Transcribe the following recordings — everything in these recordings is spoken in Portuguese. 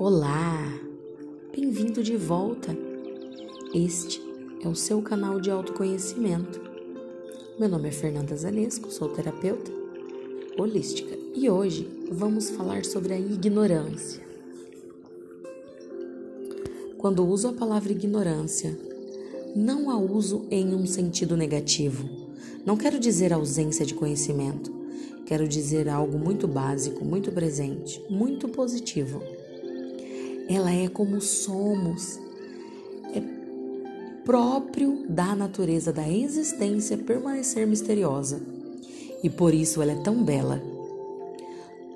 Olá, bem-vindo de volta. Este é o seu canal de autoconhecimento. Meu nome é Fernanda Zanesco, sou terapeuta holística e hoje vamos falar sobre a ignorância. Quando uso a palavra ignorância, não a uso em um sentido negativo. Não quero dizer ausência de conhecimento. Quero dizer algo muito básico, muito presente, muito positivo ela é como somos. É próprio da natureza da existência permanecer misteriosa. E por isso ela é tão bela.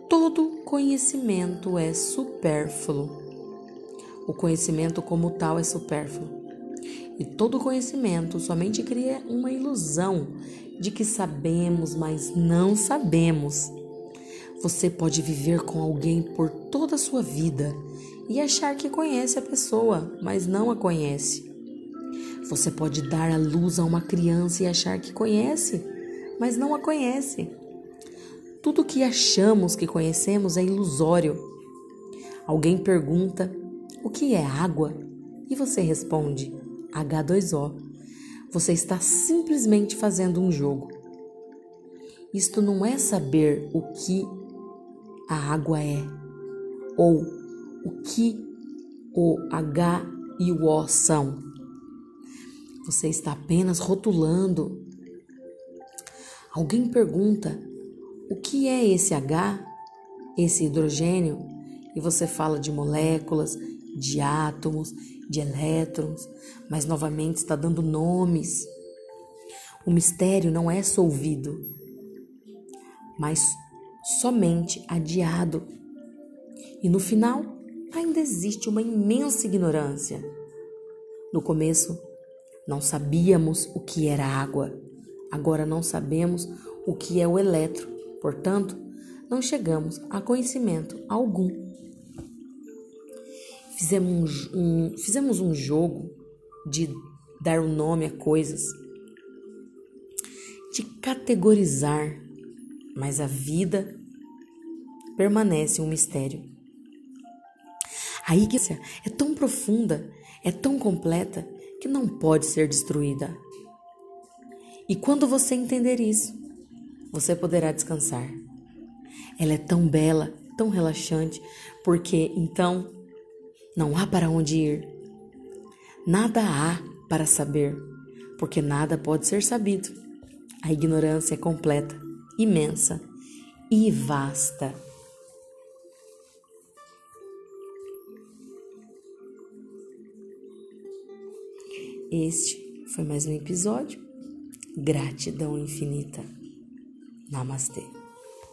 Todo conhecimento é supérfluo. O conhecimento como tal é supérfluo. E todo conhecimento somente cria uma ilusão de que sabemos, mas não sabemos. Você pode viver com alguém por toda a sua vida e achar que conhece a pessoa, mas não a conhece. Você pode dar a luz a uma criança e achar que conhece, mas não a conhece. Tudo que achamos que conhecemos é ilusório. Alguém pergunta: o que é água? E você responde: H2O. Você está simplesmente fazendo um jogo. Isto não é saber o que a água é ou o que o H e o O são. Você está apenas rotulando. Alguém pergunta: o que é esse H, esse hidrogênio? E você fala de moléculas, de átomos, de elétrons, mas novamente está dando nomes. O mistério não é solvido, mas somente adiado. E no final, ainda existe uma imensa ignorância. No começo, não sabíamos o que era água, agora não sabemos o que é o eletro, portanto, não chegamos a conhecimento algum. Fizemos um, fizemos um jogo de dar o um nome a coisas, de categorizar, mas a vida permanece um mistério. A igreja é tão profunda, é tão completa, que não pode ser destruída. E quando você entender isso, você poderá descansar. Ela é tão bela, tão relaxante, porque então não há para onde ir. Nada há para saber, porque nada pode ser sabido. A ignorância é completa, imensa e vasta. Este foi mais um episódio. Gratidão infinita. Namastê.